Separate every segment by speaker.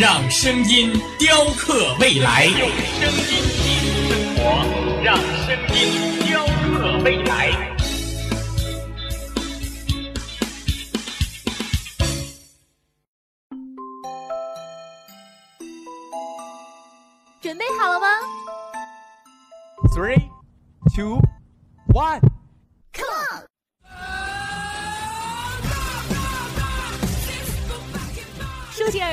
Speaker 1: 让声音雕刻未来，用声音记录生活，让声音雕刻未来。
Speaker 2: 准备好了吗
Speaker 3: ？Three, two, one,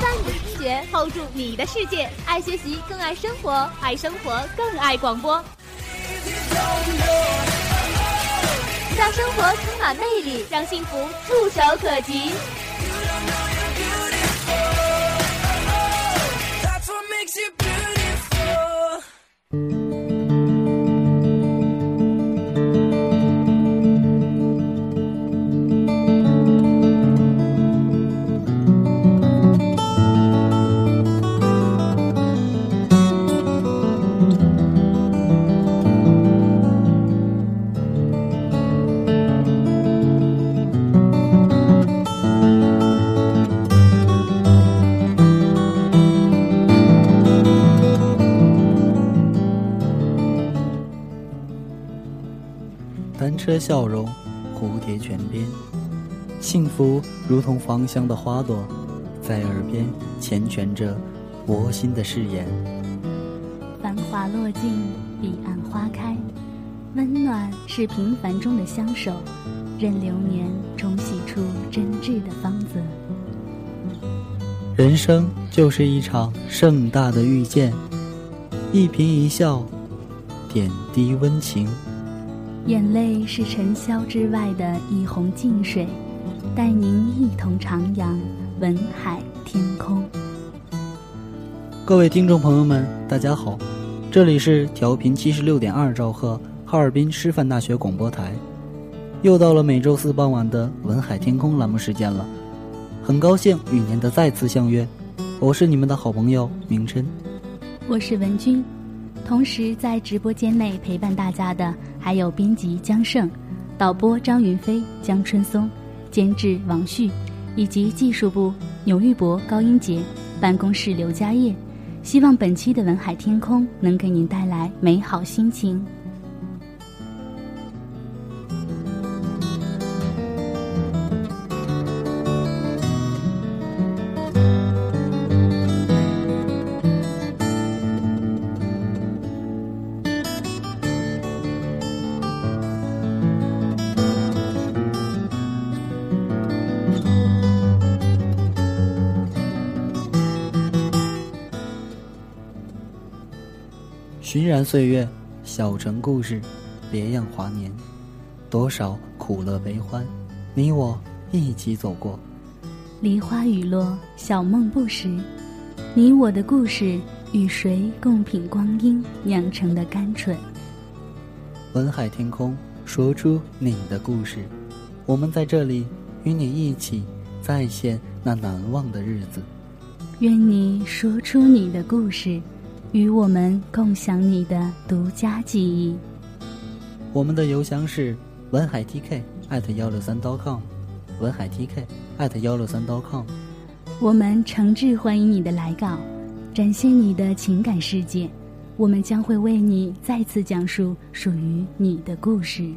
Speaker 2: 发你的听觉，hold 住你的世界。爱学习，更爱生活；爱生活，更爱广播。让生活充满魅力，让幸福触手可及。
Speaker 4: 车笑容，蝴蝶泉边，幸福如同芳香的花朵，在耳边缱绻着魔心的誓言。
Speaker 5: 繁华落尽，彼岸花开，温暖是平凡中的相守，任流年冲洗出真挚的芳泽。
Speaker 4: 人生就是一场盛大的遇见，一颦一笑，点滴温情。
Speaker 5: 眼泪是尘嚣之外的一泓静水，带您一同徜徉文海天空。
Speaker 4: 各位听众朋友们，大家好，这里是调频七十六点二兆赫哈尔滨师范大学广播台，又到了每周四傍晚的文海天空栏目时间了，很高兴与您的再次相约，我是你们的好朋友明琛，
Speaker 5: 我是文君。同时，在直播间内陪伴大家的还有编辑江胜、导播张云飞、江春松、监制王旭，以及技术部牛玉博、高英杰，办公室刘佳业。希望本期的文海天空能给您带来美好心情。
Speaker 4: 荨苒岁月，小城故事，别样华年，多少苦乐悲欢，你我一起走过。
Speaker 5: 梨花雨落，小梦不识，你我的故事，与谁共品光阴酿成的甘醇？
Speaker 4: 文海天空，说出你的故事，我们在这里与你一起再现那难忘的日子。
Speaker 5: 愿你说出你的故事。与我们共享你的独家记忆。
Speaker 4: 我们的邮箱是文海 TK 艾特幺六三 .com，文海 TK 艾特幺六三 .com。
Speaker 5: 我们诚挚欢迎你的来稿，展现你的情感世界，我们将会为你再次讲述属于你的故事。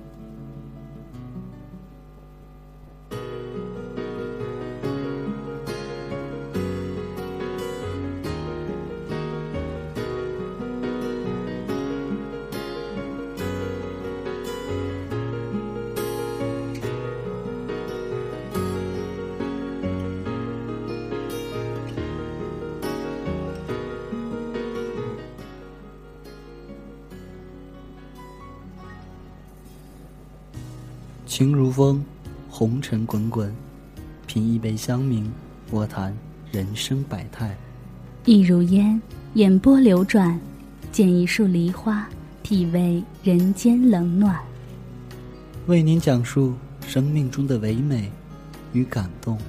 Speaker 4: 风，红尘滚滚，品一杯香茗，卧谈人生百态；
Speaker 5: 意如烟，眼波流转，见一束梨花，体味人间冷暖。
Speaker 4: 为您讲述生命中的唯美与感动。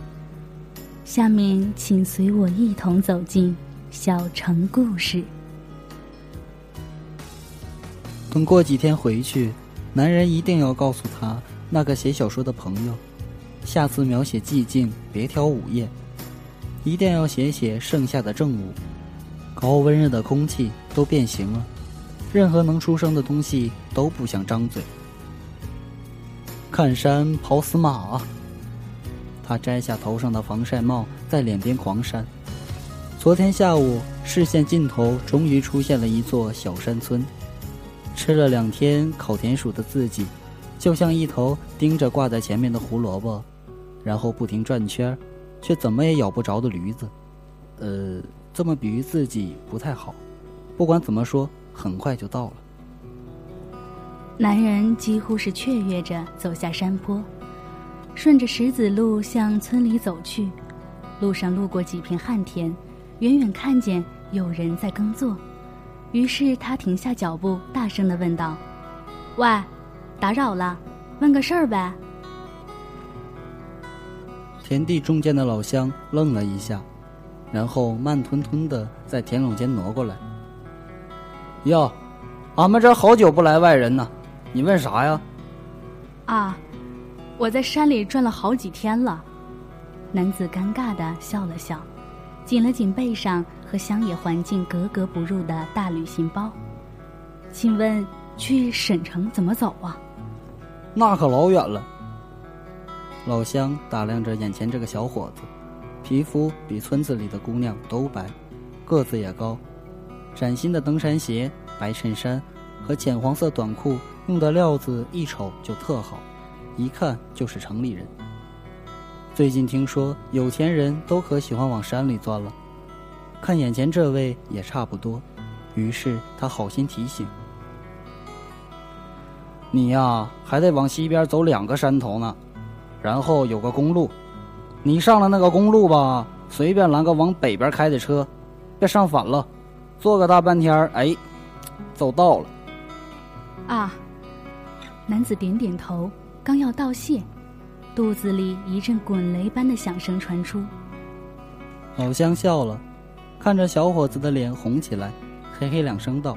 Speaker 5: 下面，请随我一同走进小城故事。
Speaker 4: 等过几天回去，男人一定要告诉他那个写小说的朋友，下次描写寂静别挑午夜，一定要写写盛夏的正午，高温热的空气都变形了，任何能出声的东西都不想张嘴。看山跑死马啊。他摘下头上的防晒帽，在脸边狂扇。昨天下午，视线尽头终于出现了一座小山村。吃了两天烤田鼠的自己，就像一头盯着挂在前面的胡萝卜，然后不停转圈，却怎么也咬不着的驴子。呃，这么比喻自己不太好。不管怎么说，很快就到了。
Speaker 5: 男人几乎是雀跃着走下山坡，顺着石子路向村里走去。路上路过几片旱田，远远看见有人在耕作。于是他停下脚步，大声的问道：“喂，打扰了，问个事儿呗。”
Speaker 4: 田地中间的老乡愣了一下，然后慢吞吞的在田垄间挪过来。“哟，俺们这好久不来外人呢，你问啥呀？”“
Speaker 5: 啊，我在山里转了好几天了。”男子尴尬的笑了笑，紧了紧背上。和乡野环境格格不入的大旅行包，请问去省城怎么走啊？
Speaker 4: 那可老远了。老乡打量着眼前这个小伙子，皮肤比村子里的姑娘都白，个子也高，崭新的登山鞋、白衬衫和浅黄色短裤用的料子一瞅就特好，一看就是城里人。最近听说有钱人都可喜欢往山里钻了。看眼前这位也差不多，于是他好心提醒：“你呀，还得往西边走两个山头呢，然后有个公路，你上了那个公路吧，随便拦个往北边开的车，别上反了，坐个大半天儿哎，走到了。”
Speaker 5: 啊，男子点点头，刚要道谢，肚子里一阵滚雷般的响声传出。
Speaker 4: 老乡笑了。看着小伙子的脸红起来，嘿嘿两声道：“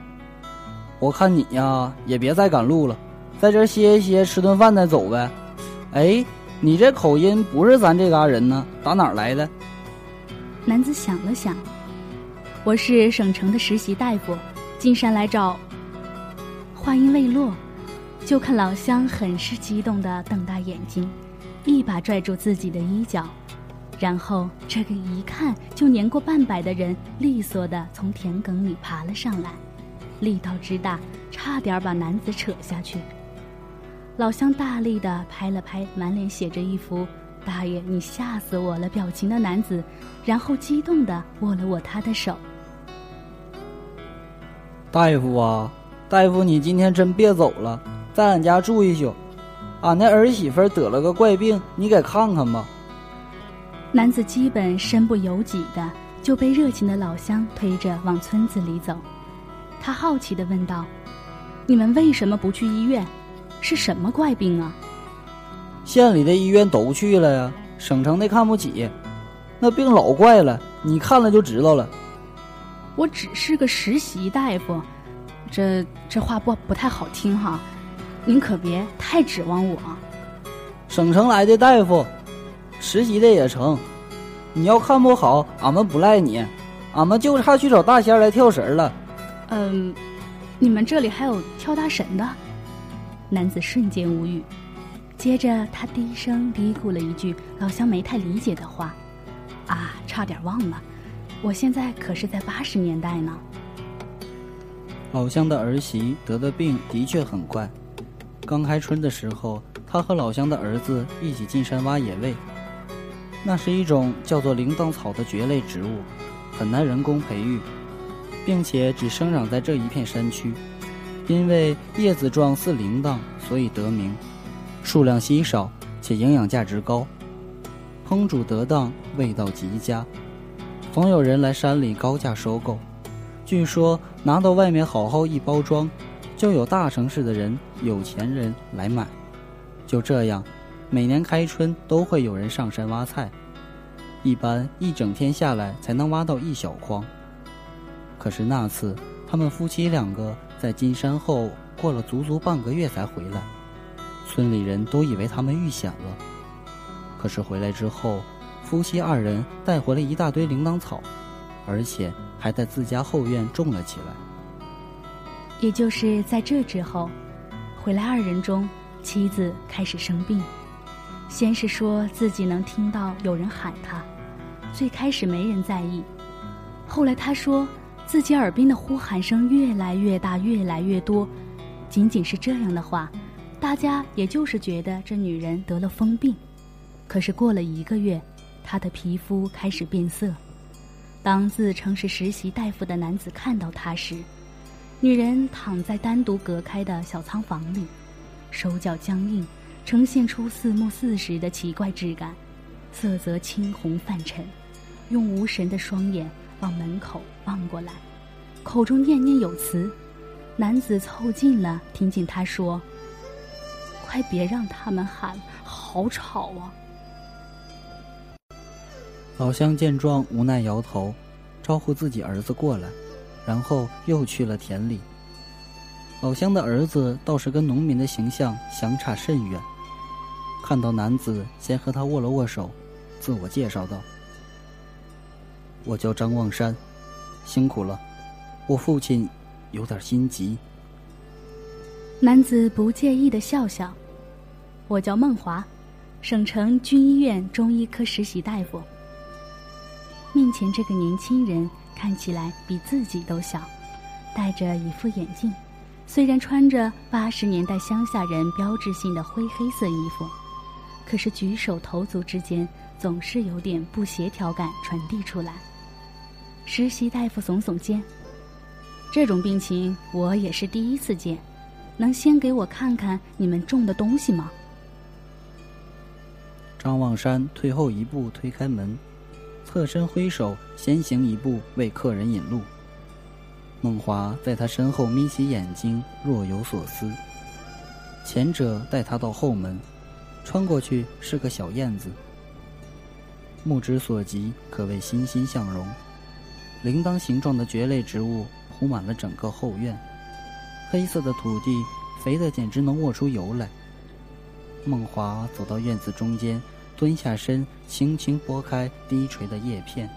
Speaker 4: 我看你呀，也别再赶路了，在这歇一歇，吃顿饭再走呗。”哎，你这口音不是咱这嘎人呢，打哪儿来的？
Speaker 5: 男子想了想：“我是省城的实习大夫，进山来找。”话音未落，就看老乡很是激动的瞪大眼睛，一把拽住自己的衣角。然后，这个一看就年过半百的人利索的从田埂里爬了上来，力道之大，差点把男子扯下去。老乡大力地拍了拍满脸写着一副“大爷，你吓死我了”表情的男子，然后激动地握了握他的手。
Speaker 4: 大夫啊，大夫，你今天真别走了，在俺家住一宿。俺那儿媳妇得了个怪病，你给看看吧。
Speaker 5: 男子基本身不由己的就被热情的老乡推着往村子里走，他好奇的问道：“你们为什么不去医院？是什么怪病啊？”
Speaker 4: 县里的医院都去了呀，省城的看不起，那病老怪了，你看了就知道了。
Speaker 5: 我只是个实习大夫，这这话不不太好听哈，您可别太指望我。
Speaker 4: 省城来的大夫。实习的也成，你要看不好，俺们不赖你，俺们就差去找大仙来跳神了。
Speaker 5: 嗯，你们这里还有跳大神的？男子瞬间无语，接着他低声嘀咕了一句老乡没太理解的话：“啊，差点忘了，我现在可是在八十年代呢。”
Speaker 4: 老乡的儿媳得的病的确很怪，刚开春的时候，他和老乡的儿子一起进山挖野味。那是一种叫做铃铛草的蕨类植物，很难人工培育，并且只生长在这一片山区。因为叶子状似铃铛，所以得名。数量稀少且营养价值高，烹煮得当，味道极佳，总有人来山里高价收购。据说拿到外面好好一包装，就有大城市的人、有钱人来买。就这样，每年开春都会有人上山挖菜，一般一整天下来才能挖到一小筐。可是那次，他们夫妻两个在进山后过了足足半个月才回来，村里人都以为他们遇险了。可是回来之后，夫妻二人带回了一大堆铃铛草，而且还在自家后院种了起来。
Speaker 5: 也就是在这之后，回来二人中。妻子开始生病，先是说自己能听到有人喊他，最开始没人在意，后来他说自己耳边的呼喊声越来越大，越来越多。仅仅是这样的话，大家也就是觉得这女人得了疯病。可是过了一个月，她的皮肤开始变色。当自称是实习大夫的男子看到她时，女人躺在单独隔开的小仓房里。手脚僵硬，呈现出似木似石的奇怪质感，色泽青红泛沉，用无神的双眼往门口望过来，口中念念有词。男子凑近了，听见他说：“快别让他们喊，好吵啊！”
Speaker 4: 老乡见状，无奈摇头，招呼自己儿子过来，然后又去了田里。老乡的儿子倒是跟农民的形象相差甚远。看到男子，先和他握了握手，自我介绍道：“我叫张望山，辛苦了，我父亲有点心急。”
Speaker 5: 男子不介意的笑笑：“我叫孟华，省城军医院中医科实习大夫。”面前这个年轻人看起来比自己都小，戴着一副眼镜。虽然穿着八十年代乡下人标志性的灰黑色衣服，可是举手投足之间总是有点不协调感传递出来。实习大夫耸耸肩：“这种病情我也是第一次见，能先给我看看你们种的东西吗？”
Speaker 4: 张望山退后一步，推开门，侧身挥手，先行一步为客人引路。孟华在他身后眯起眼睛，若有所思。前者带他到后门，穿过去是个小院子。目之所及，可谓欣欣向荣。铃铛形状的蕨类植物铺满了整个后院，黑色的土地肥得简直能握出油来。梦华走到院子中间，蹲下身，轻轻拨开低垂的叶片，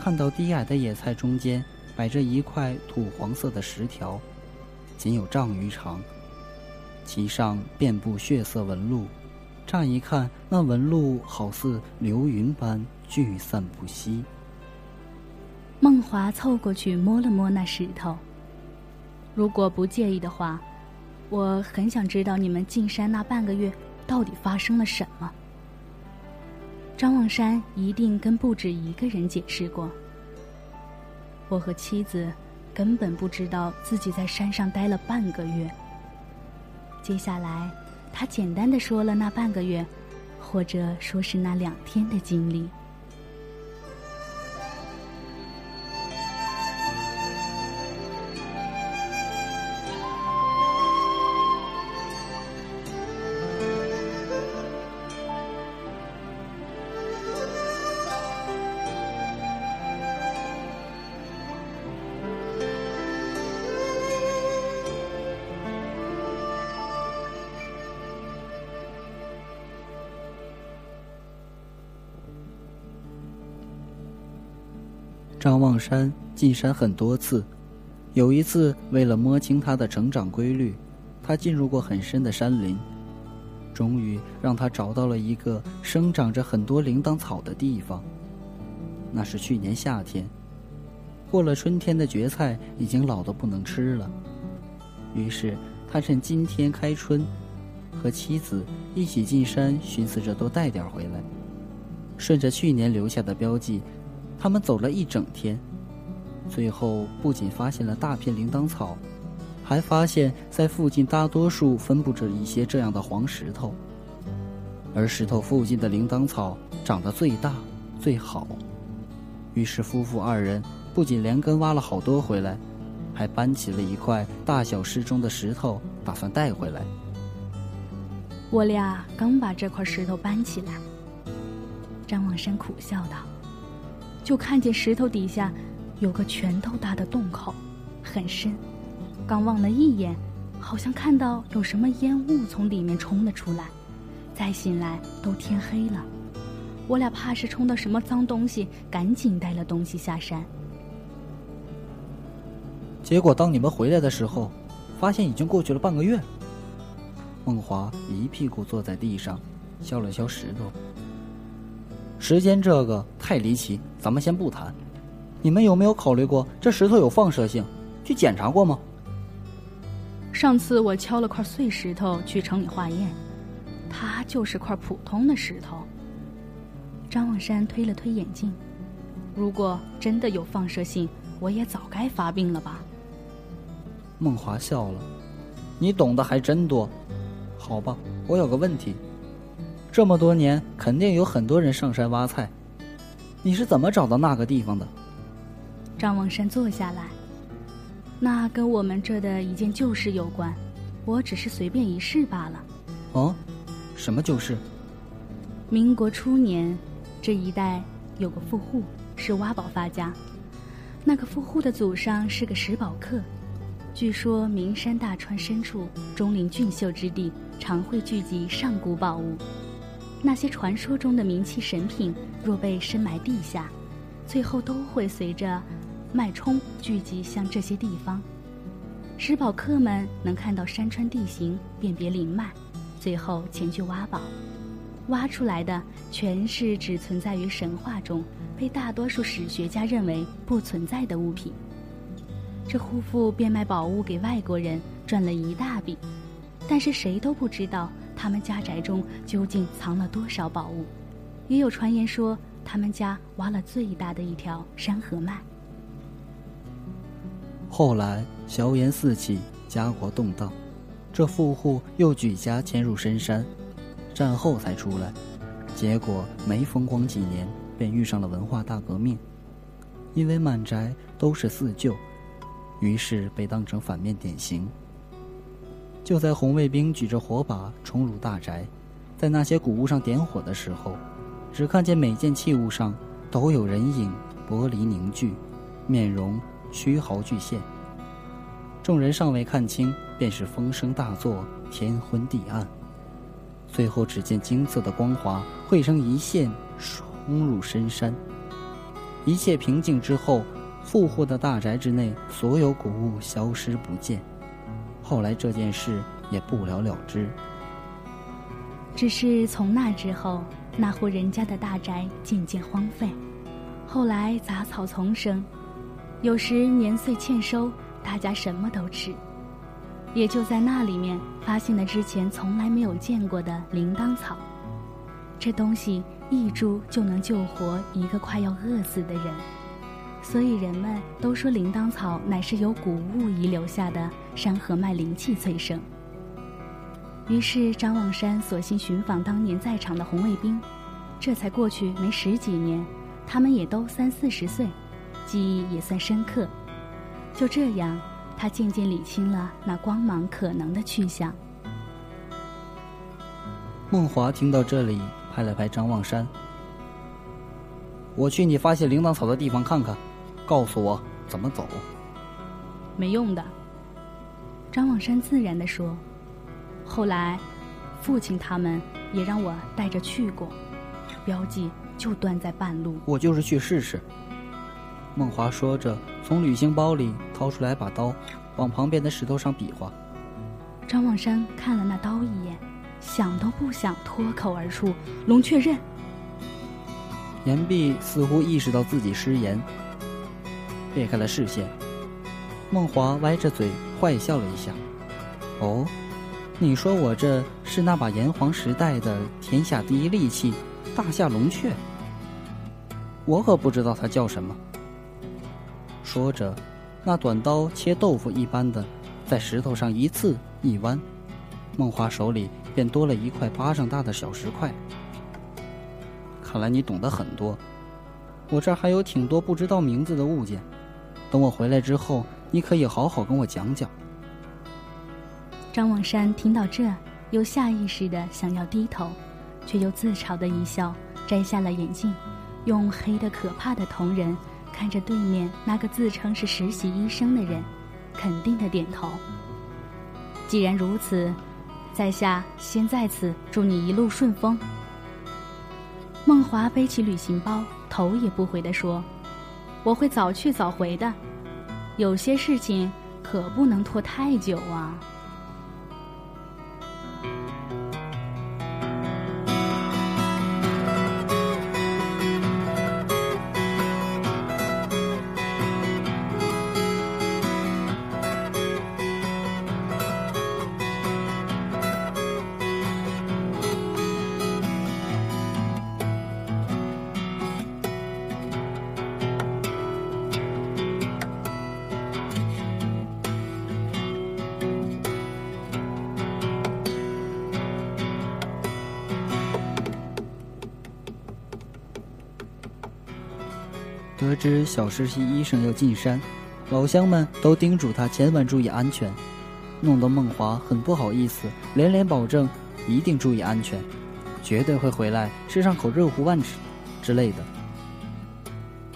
Speaker 4: 看到低矮的野菜中间。摆着一块土黄色的石条，仅有丈余长，其上遍布血色纹路。乍一看，那纹路好似流云般聚散不息。
Speaker 5: 孟华凑过去摸了摸那石头。如果不介意的话，我很想知道你们进山那半个月到底发生了什么。张望山一定跟不止一个人解释过。我和妻子根本不知道自己在山上待了半个月。接下来，他简单的说了那半个月，或者说是那两天的经历。
Speaker 4: 望山进山很多次，有一次为了摸清他的成长规律，他进入过很深的山林，终于让他找到了一个生长着很多铃铛草的地方。那是去年夏天，过了春天的蕨菜已经老得不能吃了，于是他趁今天开春，和妻子一起进山，寻思着多带点回来，顺着去年留下的标记。他们走了一整天，最后不仅发现了大片铃铛草，还发现，在附近大多数分布着一些这样的黄石头，而石头附近的铃铛草长得最大最好。于是夫妇二人不仅连根挖了好多回来，还搬起了一块大小适中的石头，打算带回来。
Speaker 5: 我俩刚把这块石头搬起来，张望山苦笑道：“就看见石头底下有个拳头大的洞口，很深。刚望了一眼，好像看到有什么烟雾从里面冲了出来。再醒来，都天黑了。我俩怕是冲到什么脏东西，赶紧带了东西下山。
Speaker 4: 结果当你们回来的时候，发现已经过去了半个月。”孟华一屁股坐在地上，削了削石头。时间这个太离奇，咱们先不谈。你们有没有考虑过这石头有放射性？去检查过吗？
Speaker 5: 上次我敲了块碎石头去城里化验，它就是块普通的石头。张望山推了推眼镜，如果真的有放射性，我也早该发病了吧？
Speaker 4: 孟华笑了，你懂得还真多。好吧，我有个问题，这么多年肯定有很多人上山挖菜，你是怎么找到那个地方的？
Speaker 5: 张望山坐下来，那跟我们这的一件旧事有关，我只是随便一试罢了。
Speaker 4: 哦，什么旧事？
Speaker 5: 民国初年，这一带有个富户是挖宝发家，那个富户的祖上是个石宝客。据说名山大川深处，钟灵俊秀之地，常会聚集上古宝物。那些传说中的名器神品，若被深埋地下，最后都会随着脉冲聚集向这些地方。石宝客们能看到山川地形，辨别灵脉，最后前去挖宝。挖出来的全是只存在于神话中，被大多数史学家认为不存在的物品。这户妇变卖宝物给外国人，赚了一大笔，但是谁都不知道他们家宅中究竟藏了多少宝物。也有传言说，他们家挖了最大的一条山河脉。
Speaker 4: 后来硝烟四起，家国动荡，这富户又举家迁入深山，战后才出来，结果没风光几年，便遇上了文化大革命，因为满宅都是四旧。于是被当成反面典型。就在红卫兵举着火把冲入大宅，在那些古物上点火的时候，只看见每件器物上都有人影，玻璃凝聚，面容虚毫俱现。众人尚未看清，便是风声大作，天昏地暗。最后只见金色的光华汇成一线，冲入深山。一切平静之后。富户的大宅之内，所有古物消失不见。后来这件事也不了了之。
Speaker 5: 只是从那之后，那户人家的大宅渐渐荒废。后来杂草丛生，有时年岁欠收，大家什么都吃。也就在那里面，发现了之前从来没有见过的铃铛草。这东西一株就能救活一个快要饿死的人。所以人们都说铃铛草乃是由古物遗留下的山河脉灵气催生。于是张望山索性寻访当年在场的红卫兵，这才过去没十几年，他们也都三四十岁，记忆也算深刻。就这样，他渐渐理清了那光芒可能的去向。
Speaker 4: 孟华听到这里，拍了拍张望山：“我去你发现铃铛草的地方看看。”告诉我怎么走。
Speaker 5: 没用的。张望山自然的说：“后来，父亲他们也让我带着去过，标记就断在半路。”
Speaker 4: 我就是去试试。孟华说着，从旅行包里掏出来把刀，往旁边的石头上比划。
Speaker 5: 张望山看了那刀一眼，想都不想，脱口而出：“龙雀刃。”
Speaker 4: 岩壁似乎意识到自己失言。裂开了视线，孟华歪着嘴坏笑了一下。哦，你说我这是那把炎黄时代的天下第一利器——大夏龙雀？我可不知道它叫什么。说着，那短刀切豆腐一般的在石头上一刺一弯，梦华手里便多了一块巴掌大的小石块。看来你懂得很多，我这儿还有挺多不知道名字的物件，等我回来之后，你可以好好跟我讲讲。
Speaker 5: 张望山听到这，又下意识的想要低头，却又自嘲的一笑，摘下了眼镜，用黑的可怕的瞳仁看着对面那个自称是实习医生的人，肯定的点头。既然如此，在下先在此祝你一路顺风。孟华背起旅行包，头也不回的说：“我会早去早回的，有些事情可不能拖太久啊。”
Speaker 4: 小实习医生要进山，老乡们都叮嘱他千万注意安全，弄得孟华很不好意思，连连保证一定注意安全，绝对会回来吃上口热乎饭吃之类的。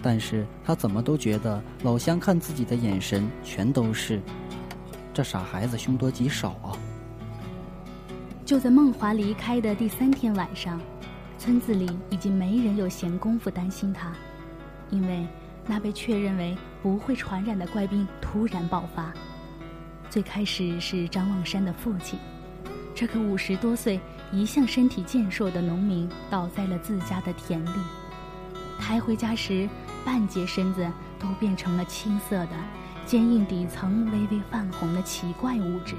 Speaker 4: 但是他怎么都觉得老乡看自己的眼神全都是这傻孩子凶多吉少啊！
Speaker 5: 就在孟华离开的第三天晚上，村子里已经没人有闲工夫担心他。因为那被确认为不会传染的怪病突然爆发，最开始是张望山的父亲，这个五十多岁、一向身体健硕的农民倒在了自家的田里，抬回家时，半截身子都变成了青色的、坚硬底层微微泛红的奇怪物质，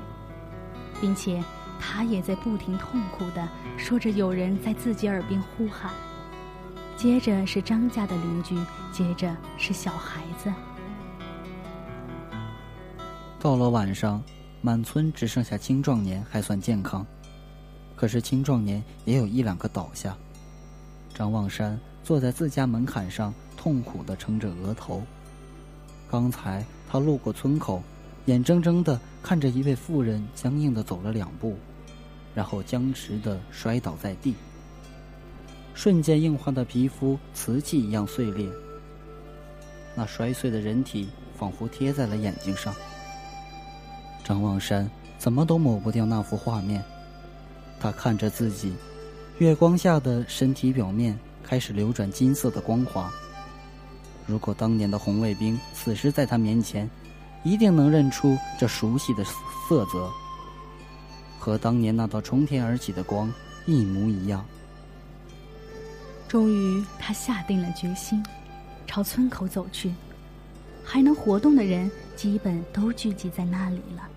Speaker 5: 并且他也在不停痛苦地说着有人在自己耳边呼喊。接着是张家的邻居，接着是小孩子。
Speaker 4: 到了晚上，满村只剩下青壮年还算健康，可是青壮年也有一两个倒下。张望山坐在自家门槛上，痛苦地撑着额头。刚才他路过村口，眼睁睁地看着一位妇人僵硬地走了两步，然后僵直地摔倒在地。瞬间硬化的皮肤，瓷器一样碎裂。那摔碎的人体仿佛贴在了眼睛上。张望山怎么都抹不掉那幅画面。他看着自己，月光下的身体表面开始流转金色的光华。如果当年的红卫兵此时在他面前，一定能认出这熟悉的色泽，和当年那道冲天而起的光一模一样。
Speaker 5: 终于，他下定了决心，朝村口走去。还能活动的人基本都聚集在那里了。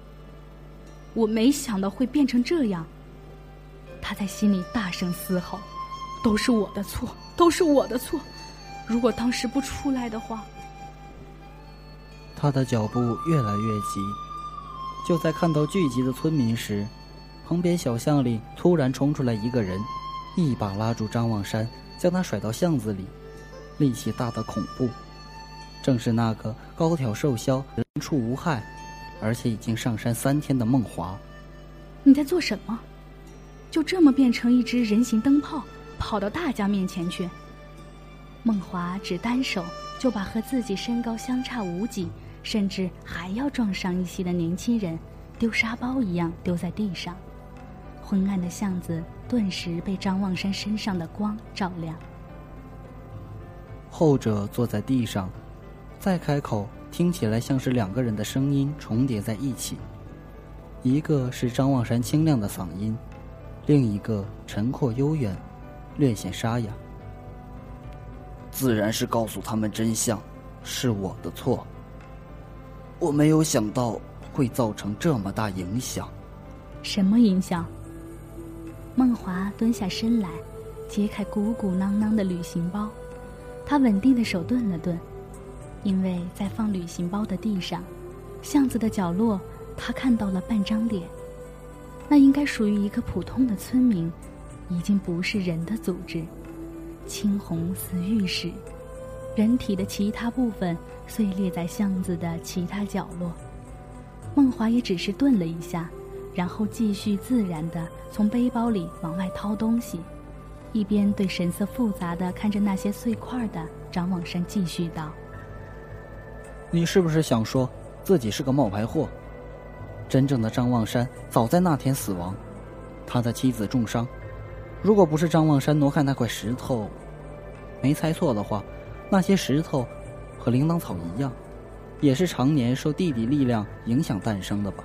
Speaker 5: 我没想到会变成这样。他在心里大声嘶吼：“都是我的错，都是我的错！如果当时不出来的话……”
Speaker 4: 他的脚步越来越急。就在看到聚集的村民时，旁边小巷里突然冲出来一个人，一把拉住张望山。将他甩到巷子里，力气大得恐怖。正是那个高挑瘦削、人畜无害，而且已经上山三天的孟华。
Speaker 5: 你在做什么？就这么变成一只人形灯泡，跑到大家面前去？孟华只单手就把和自己身高相差无几，甚至还要壮上一些的年轻人，丢沙包一样丢在地上。昏暗的巷子。顿时被张望山身上的光照亮。
Speaker 4: 后者坐在地上，再开口，听起来像是两个人的声音重叠在一起。一个是张望山清亮的嗓音，另一个沉阔悠远，略显沙哑。自然是告诉他们真相，是我的错。我没有想到会造成这么大影响。
Speaker 5: 什么影响？孟华蹲下身来，揭开鼓鼓囊囊的旅行包。他稳定的手顿了顿，因为在放旅行包的地上，巷子的角落他看到了半张脸，那应该属于一个普通的村民，已经不是人的组织，青红似玉石，人体的其他部分碎裂在巷子的其他角落。梦华也只是顿了一下，然后继续自然地从背包里往外掏东西，一边对神色复杂的看着那些碎块的张望山继续道：“
Speaker 4: 你是不是想说自己是个冒牌货？真正的张望山早在那天死亡，他的妻子重伤。如果不是张望山挪开那块石头，没猜错的话，那些石头和铃铛草一样。”也是常年受地底力量影响诞生的吧。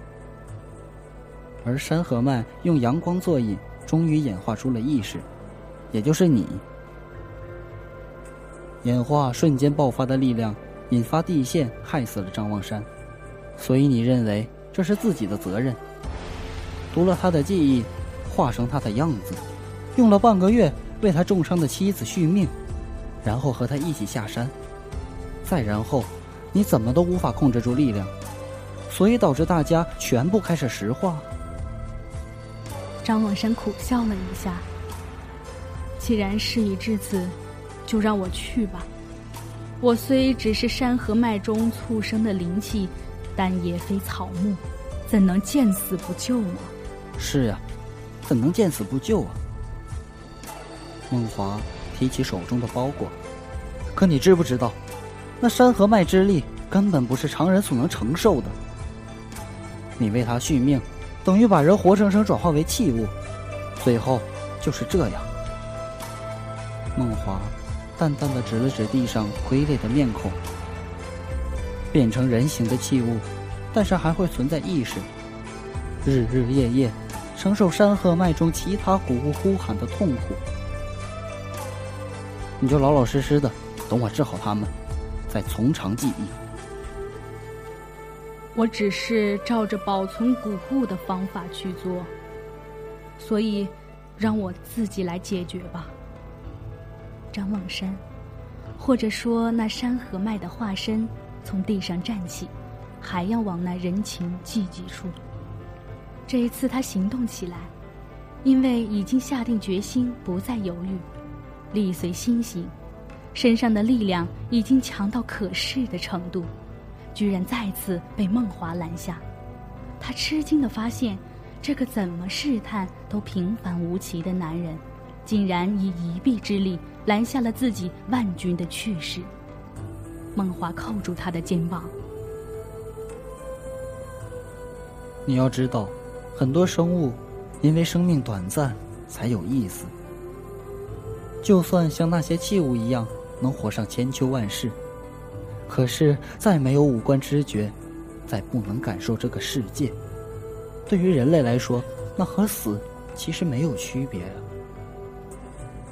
Speaker 4: 而山河脉用阳光作引，终于演化出了意识，也就是你。演化瞬间爆发的力量，引发地陷，害死了张望山，所以你认为这是自己的责任。读了他的记忆，化成他的样子，用了半个月为他重伤的妻子续命，然后和他一起下山，再然后。你怎么都无法控制住力量，所以导致大家全部开始石化。
Speaker 5: 张望山苦笑了一下。既然事已至此，就让我去吧。我虽只是山河脉中促生的灵气，但也非草木，怎能见死不救呢？
Speaker 4: 是呀，怎能见死不救啊？梦华提起手中的包裹，可你知不知道？那山河脉之力根本不是常人所能承受的。你为他续命，等于把人活生生转化为器物，最后就是这样。梦华淡淡的指了指地上傀儡的面孔，变成人形的器物，但是还会存在意识，日日夜夜承受山河脉中其他古物呼喊的痛苦。你就老老实实的等我治好他们。再从长计议，
Speaker 5: 我只是照着保存古物的方法去做，所以让我自己来解决吧。张望山，或者说那山河脉的化身，从地上站起，还要往那人情聚集处。这一次他行动起来，因为已经下定决心，不再犹豫，力随心行。身上的力量已经强到可视的程度，居然再次被梦华拦下。他吃惊地发现，这个怎么试探都平凡无奇的男人，竟然以一臂之力拦下了自己万军的去势。梦华扣住他的肩膀：“
Speaker 4: 你要知道，很多生物因为生命短暂才有意思。就算像那些器物一样。”能活上千秋万世，可是再没有五官知觉，再不能感受这个世界。对于人类来说，那和死其实没有区别啊。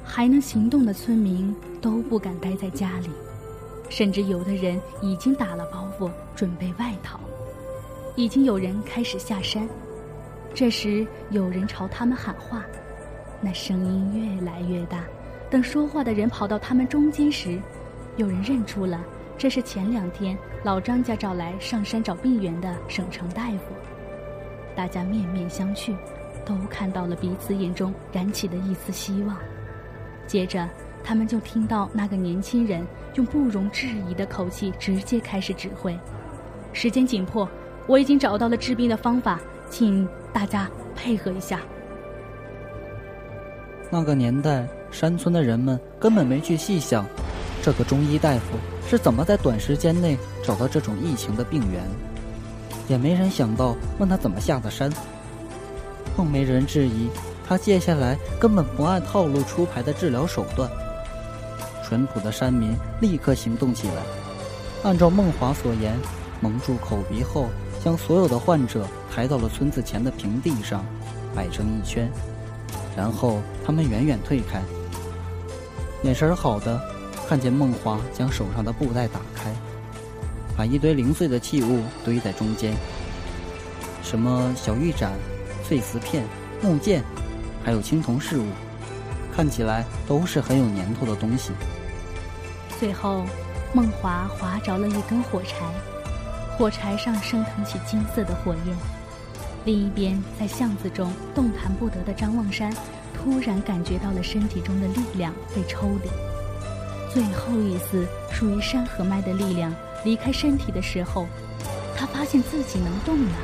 Speaker 5: 还能行动的村民都不敢待在家里，甚至有的人已经打了包袱准备外逃，已经有人开始下山。这时有人朝他们喊话，那声音越来越大。等说话的人跑到他们中间时，有人认出了这是前两天老张家找来上山找病源的省城大夫。大家面面相觑，都看到了彼此眼中燃起的一丝希望。接着，他们就听到那个年轻人用不容置疑的口气直接开始指挥：“时间紧迫，我已经找到了治病的方法，请大家配合一下。”
Speaker 4: 那个年代。山村的人们根本没去细想，这个中医大夫是怎么在短时间内找到这种疫情的病源，也没人想到问他怎么下的山，更没人质疑他接下来根本不按套路出牌的治疗手段。淳朴的山民立刻行动起来，按照孟华所言，蒙住口鼻后，将所有的患者抬到了村子前的平地上，摆成一圈，然后他们远远退开。眼神好的，看见孟华将手上的布袋打开，把一堆零碎的器物堆在中间，什么小玉盏、碎瓷片、木剑，还有青铜饰物，看起来都是很有年头的东西。
Speaker 5: 最后，孟华划着了一根火柴，火柴上升腾起金色的火焰。另一边，在巷子中动弹不得的张望山，突然感觉到了身体中的力量被抽离，最后一丝属于山河脉的力量离开身体的时候，他发现自己能动了。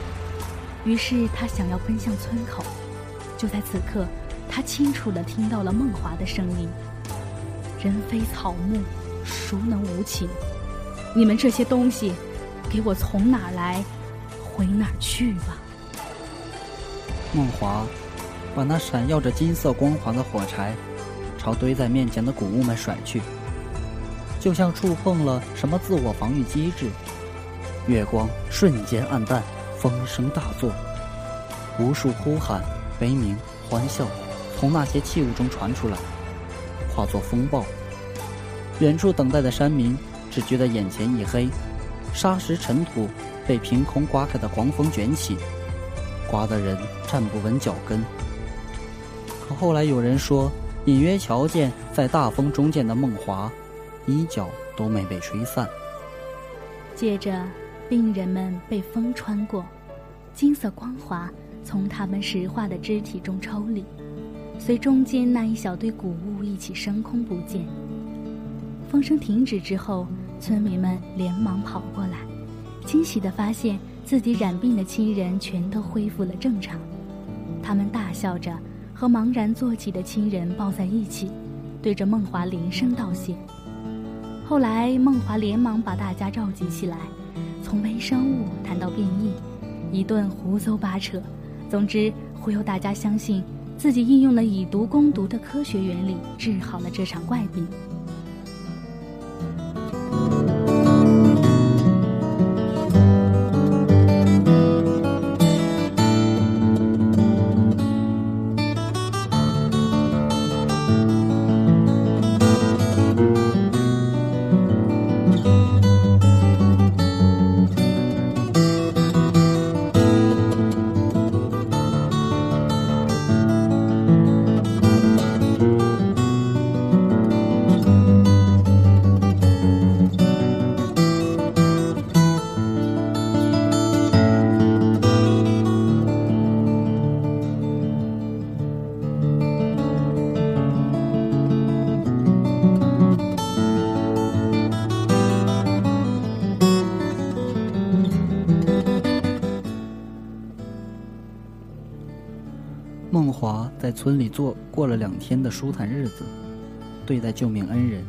Speaker 5: 于是他想要奔向村口。就在此刻，他清楚地听到了梦华的声音：“人非草木，孰能无情？你们这些东西，给我从哪儿来，回哪儿去吧。”
Speaker 4: 梦华把那闪耀着金色光环的火柴朝堆在面前的谷物们甩去，就像触碰了什么自我防御机制。月光瞬间暗淡，风声大作，无数呼喊、悲鸣、欢笑从那些器物中传出来，化作风暴。远处等待的山民只觉得眼前一黑，沙石尘土被凭空刮开的狂风卷起。刮得人站不稳脚跟。可后来有人说，隐约瞧见在大风中间的梦华，衣角都没被吹散。
Speaker 5: 接着，病人们被风穿过，金色光华从他们石化的肢体中抽离，随中间那一小堆谷物一起升空不见。风声停止之后，村民们连忙跑过来，惊喜地发现。自己染病的亲人全都恢复了正常，他们大笑着和茫然坐起的亲人抱在一起，对着梦华连声道谢。后来，梦华连忙把大家召集起来，从微生物谈到变异，一顿胡诌八扯，总之忽悠大家相信自己应用了以毒攻毒的科学原理，治好了这场怪病。
Speaker 4: 在村里做过了两天的舒坦日子，对待救命恩人。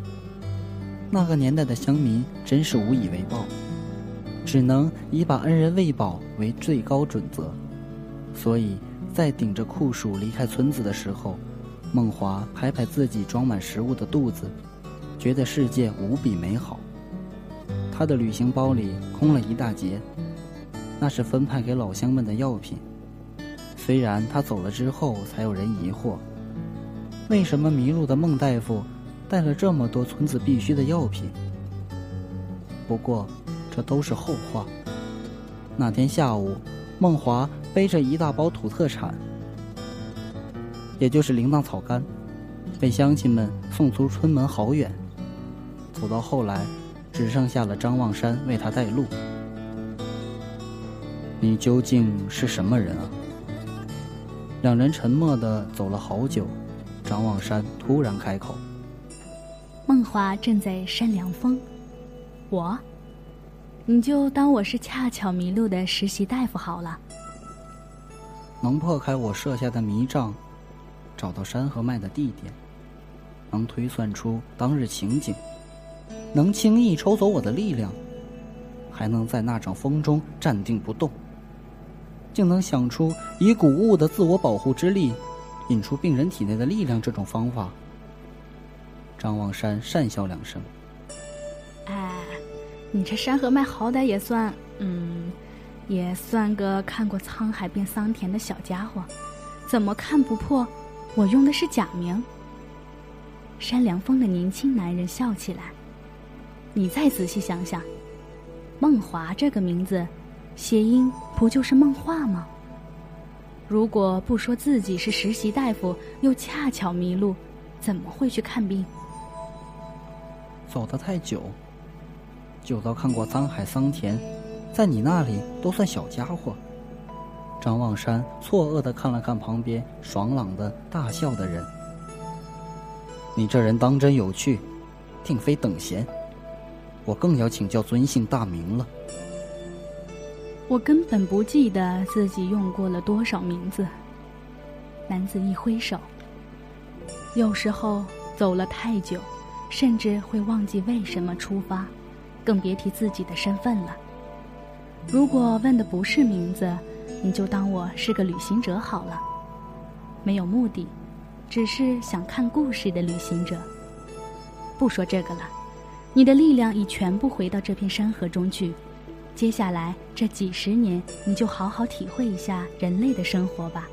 Speaker 4: 那个年代的乡民真是无以为报，只能以把恩人喂饱为最高准则。所以在顶着酷暑离开村子的时候，梦华拍拍自己装满食物的肚子，觉得世界无比美好。他的旅行包里空了一大截，那是分派给老乡们的药品。虽然他走了之后，才有人疑惑，为什么迷路的孟大夫带了这么多村子必需的药品？不过，这都是后话。那天下午，孟华背着一大包土特产，也就是铃铛草干，被乡亲们送出村门好远。走到后来，只剩下了张望山为他带路。你究竟是什么人啊？两人沉默的走了好久，张望山突然开口：“
Speaker 5: 梦华正在扇凉风，我，你就当我是恰巧迷路的实习大夫好了。
Speaker 4: 能破开我设下的迷障，找到山和脉的地点，能推算出当日情景，能轻易抽走我的力量，还能在那场风中站定不动。”竟能想出以谷物的自我保护之力，引出病人体内的力量这种方法。张望山讪笑两声：“
Speaker 5: 哎，你这山河脉好歹也算……嗯，也算个看过沧海变桑田的小家伙，怎么看不破？我用的是假名。”山凉风的年轻男人笑起来：“你再仔细想想，梦华这个名字。”谐音不就是梦话吗？如果不说自己是实习大夫，又恰巧迷路，怎么会去看病？
Speaker 4: 走得太久，久到看过沧海桑田，在你那里都算小家伙。张望山错愕的看了看旁边爽朗的大笑的人，你这人当真有趣，定非等闲。我更要请教尊姓大名了。
Speaker 5: 我根本不记得自己用过了多少名字。男子一挥手，有时候走了太久，甚至会忘记为什么出发，更别提自己的身份了。如果问的不是名字，你就当我是个旅行者好了，没有目的，只是想看故事的旅行者。不说这个了，你的力量已全部回到这片山河中去。接下来这几十年，你就好好体会一下人类的生活吧。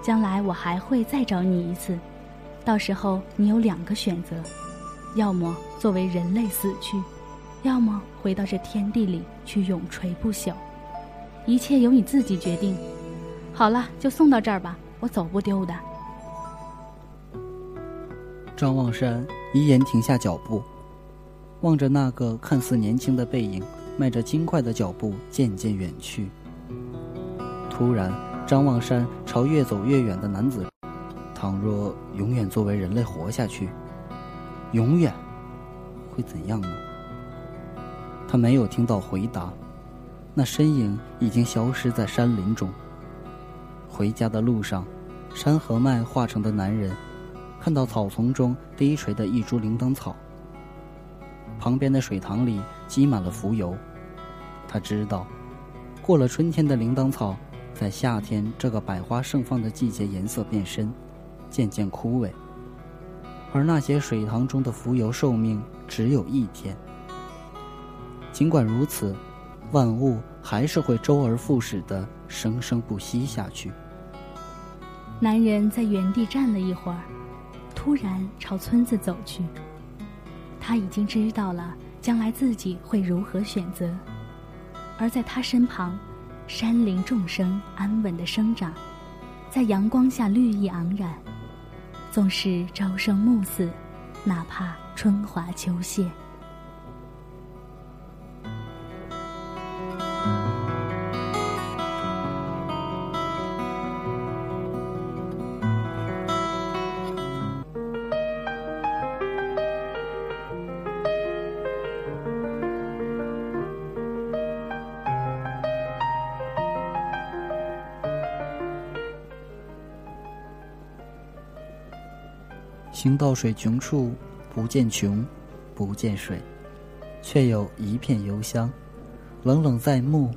Speaker 5: 将来我还会再找你一次，到时候你有两个选择：要么作为人类死去，要么回到这天地里去永垂不朽。一切由你自己决定。好了，就送到这儿吧，我走不丢的。
Speaker 4: 张望山一言停下脚步，望着那个看似年轻的背影。迈着轻快的脚步渐渐远去。突然，张望山朝越走越远的男子：“倘若永远作为人类活下去，永远会怎样呢？”他没有听到回答，那身影已经消失在山林中。回家的路上，山和脉化成的男人，看到草丛中低垂的一株铃铛草。旁边的水塘里积满了浮油。他知道，过了春天的铃铛草，在夏天这个百花盛放的季节，颜色变深，渐渐枯萎。而那些水塘中的浮游寿命只有一天。尽管如此，万物还是会周而复始的生生不息下去。
Speaker 5: 男人在原地站了一会儿，突然朝村子走去。他已经知道了将来自己会如何选择。而在他身旁，山林众生安稳的生长，在阳光下绿意盎然。纵是朝生暮死，哪怕春华秋谢。
Speaker 4: 行到水穷处，不见穷，不见水，却有一片幽香，冷冷在目，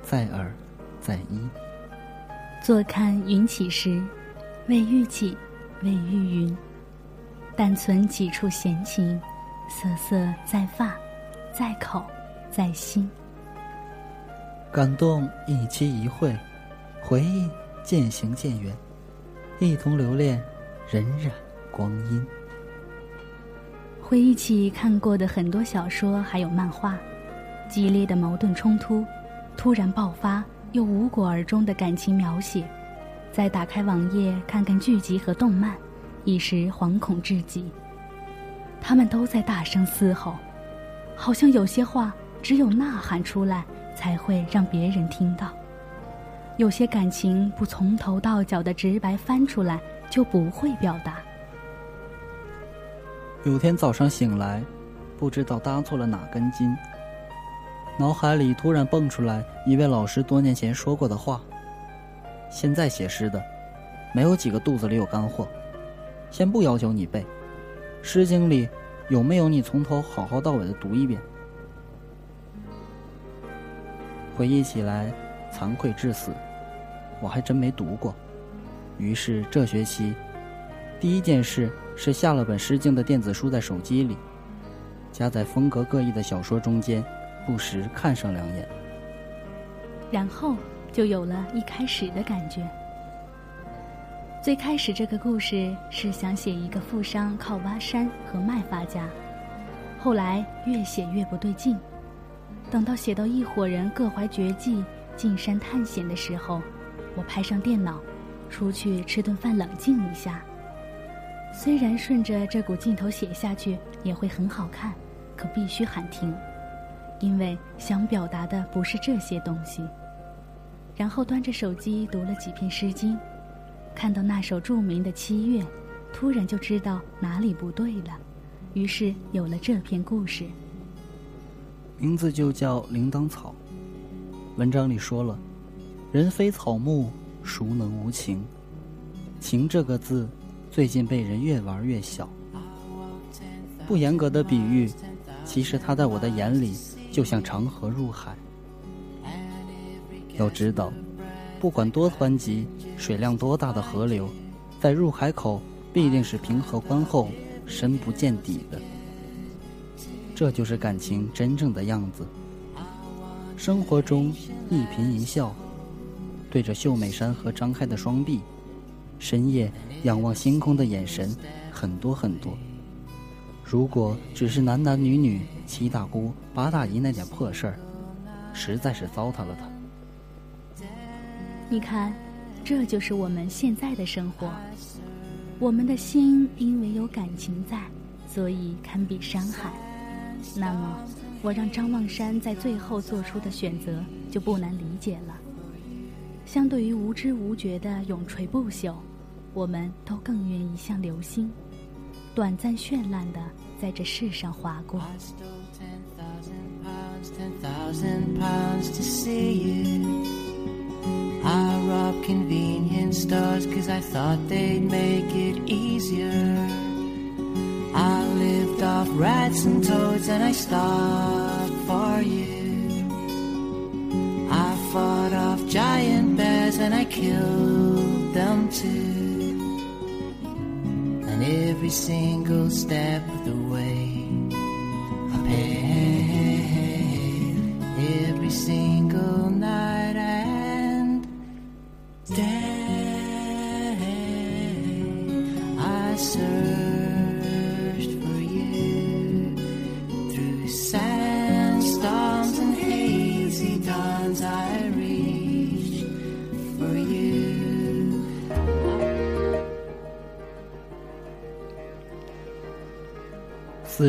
Speaker 4: 在耳，在衣。
Speaker 5: 坐看云起时，未遇起，未遇云。但存几处闲情，瑟瑟在发，在口，在心。
Speaker 4: 感动一期一会，回忆渐行渐远，一同留恋，荏苒。光阴，
Speaker 5: 回忆起看过的很多小说，还有漫画，激烈的矛盾冲突，突然爆发又无果而终的感情描写，再打开网页看看剧集和动漫，一时惶恐至极。他们都在大声嘶吼，好像有些话只有呐喊出来才会让别人听到，有些感情不从头到脚的直白翻出来就不会表达。
Speaker 4: 有天早上醒来，不知道搭错了哪根筋。脑海里突然蹦出来一位老师多年前说过的话：“现在写诗的，没有几个肚子里有干货。先不要求你背，《诗经》里有没有你从头好好到尾的读一遍？”回忆起来，惭愧至死，我还真没读过。于是这学期，第一件事。是下了本《诗经》的电子书在手机里，夹在风格各异的小说中间，不时看上两眼。
Speaker 5: 然后就有了一开始的感觉。最开始这个故事是想写一个富商靠挖山和卖发家，后来越写越不对劲。等到写到一伙人各怀绝技进山探险的时候，我拍上电脑，出去吃顿饭冷静一下。虽然顺着这股劲头写下去也会很好看，可必须喊停，因为想表达的不是这些东西。然后端着手机读了几篇《诗经》，看到那首著名的《七月》，突然就知道哪里不对了，于是有了这篇故事。
Speaker 4: 名字就叫《铃铛草》。文章里说了：“人非草木，孰能无情？情这个字，最近被人越玩越小。不严格的比喻，其实它在我的眼里，就像长河入海。要知道，不管多湍急、水量多大的河流，在入海口必定是平和宽厚、深不见底的。这就是感情真正的样子。”生活中一颦一笑，对着秀美山河张开的双臂，深夜仰望星空的眼神，很多很多。如果只是男男女女、七大姑八大姨那点破事儿，实在是糟蹋了他。
Speaker 5: 你看，这就是我们现在的生活。我们的心因为有感情在，所以堪比山海。那么。我让张望山在最后做出的选择就不难理解了。相对于无知无觉的永垂不朽，我们都更愿意像流星，短暂绚烂的在这世上划过。
Speaker 6: I robbed convenience stores cause I thought they'd make it easier. I lived off rats and toads and I starved for you. I fought off giant bears and I killed them too. Every single step of the way,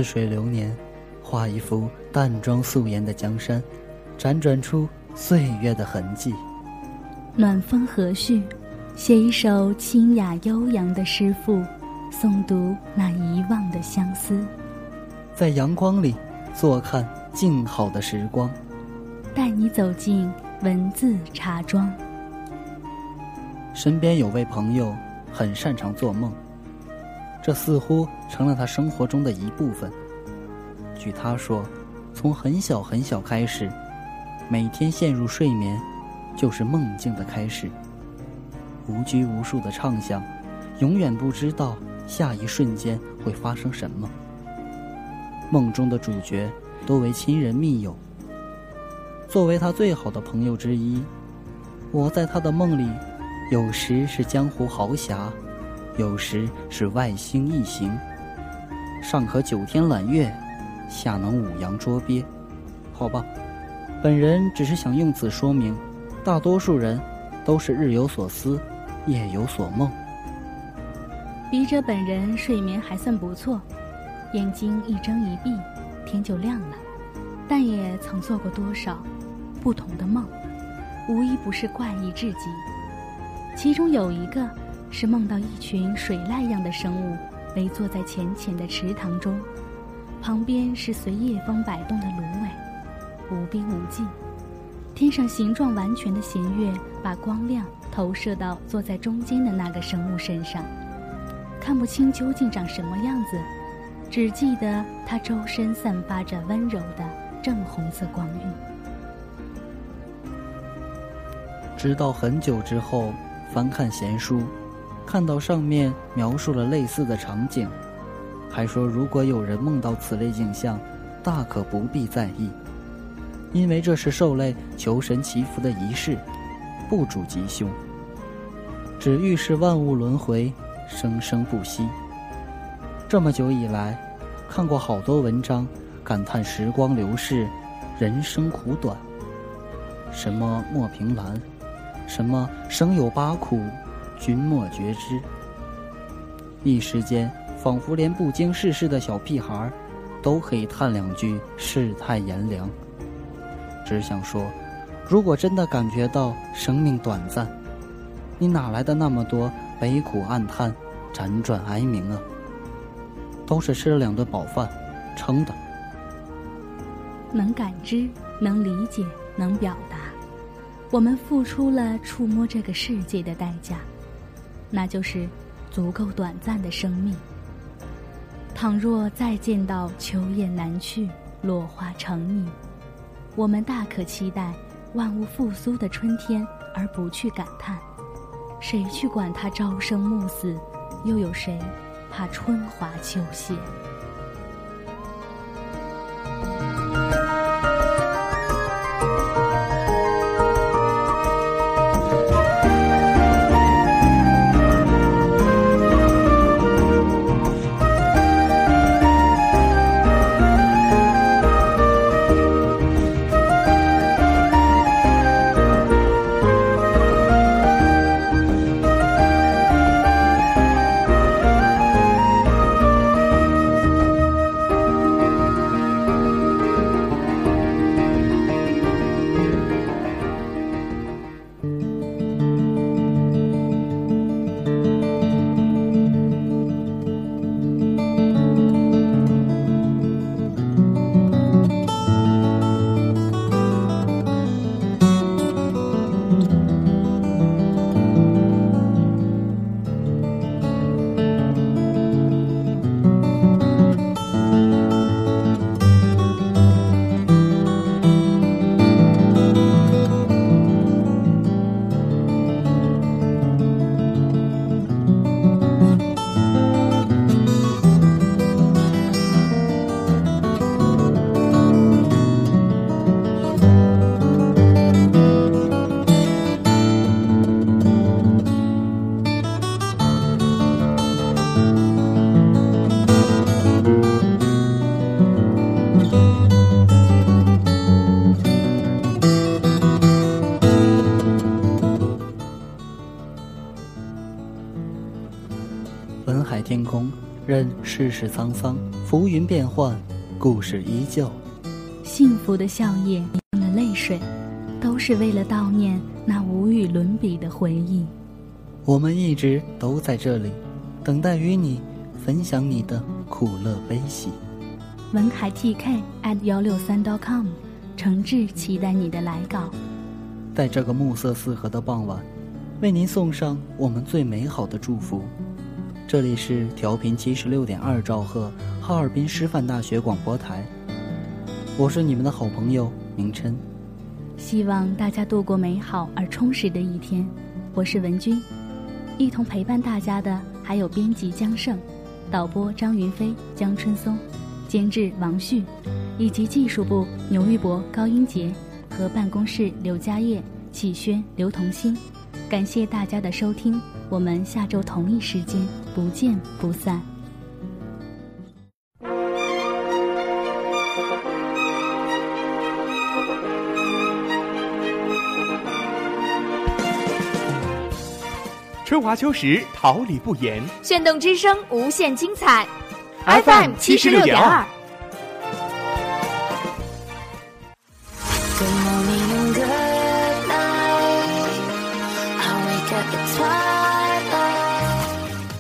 Speaker 4: 水流年，画一幅淡妆素颜的江山，辗转出岁月的痕迹。
Speaker 5: 暖风和煦，写一首清雅悠扬的诗赋，诵读那遗忘的相思。
Speaker 4: 在阳光里，坐看静好的时光，
Speaker 5: 带你走进文字茶庄。
Speaker 4: 身边有位朋友，很擅长做梦。这似乎成了他生活中的一部分。据他说，从很小很小开始，每天陷入睡眠，就是梦境的开始。无拘无束的畅想，永远不知道下一瞬间会发生什么。梦中的主角多为亲人密友。作为他最好的朋友之一，我在他的梦里，有时是江湖豪侠。有时是外星异形，上可九天揽月，下能五洋捉鳖。好吧，本人只是想用此说明，大多数人都是日有所思，夜有所梦。
Speaker 5: 笔者本人睡眠还算不错，眼睛一睁一闭，天就亮了。但也曾做过多少不同的梦，无一不是怪异至极。其中有一个。是梦到一群水濑样的生物围坐在浅浅的池塘中，旁边是随夜风摆动的芦苇，无边无际。天上形状完全的弦月把光亮投射到坐在中间的那个生物身上，看不清究竟长什么样子，只记得它周身散发着温柔的正红色光晕。
Speaker 4: 直到很久之后，翻看闲书。看到上面描述了类似的场景，还说如果有人梦到此类景象，大可不必在意，因为这是兽类求神祈福的仪式，不主吉凶，只预示万物轮回，生生不息。这么久以来，看过好多文章，感叹时光流逝，人生苦短。什么莫凭栏，什么生有八苦。君莫觉知。一时间，仿佛连不经世事的小屁孩，都可以叹两句世态炎凉。只想说，如果真的感觉到生命短暂，你哪来的那么多悲苦暗叹、辗转哀鸣啊？都是吃了两顿饱饭，撑的。
Speaker 5: 能感知，能理解，能表达，我们付出了触摸这个世界的代价，那就是足够短暂的生命。倘若再见到秋叶难去，落花成泥，我们大可期待万物复苏的春天，而不去感叹。谁去管它朝生暮死？又有谁怕春华秋谢？
Speaker 4: 世事沧桑，浮云变幻，故事依旧。
Speaker 5: 幸福的笑靥，的泪水，都是为了悼念那无与伦比的回忆。
Speaker 4: 我们一直都在这里，等待与你分享你的苦乐悲喜。
Speaker 5: 文海 TK at 幺六三 .com，诚挚期待你的来稿。
Speaker 4: 在这个暮色四合的傍晚，为您送上我们最美好的祝福。这里是调频七十六点二兆赫，哈尔滨师范大学广播台。我是你们的好朋友明琛。
Speaker 5: 希望大家度过美好而充实的一天。我是文君，一同陪伴大家的还有编辑江胜、导播张云飞、江春松、监制王旭，以及技术部牛玉博、高英杰和办公室刘佳业、启轩、刘同心。感谢大家的收听，我们下周同一时间不见不散。
Speaker 3: 春华秋实，桃李不言。
Speaker 2: 炫动之声，无限精彩。
Speaker 3: FM 七十六点二。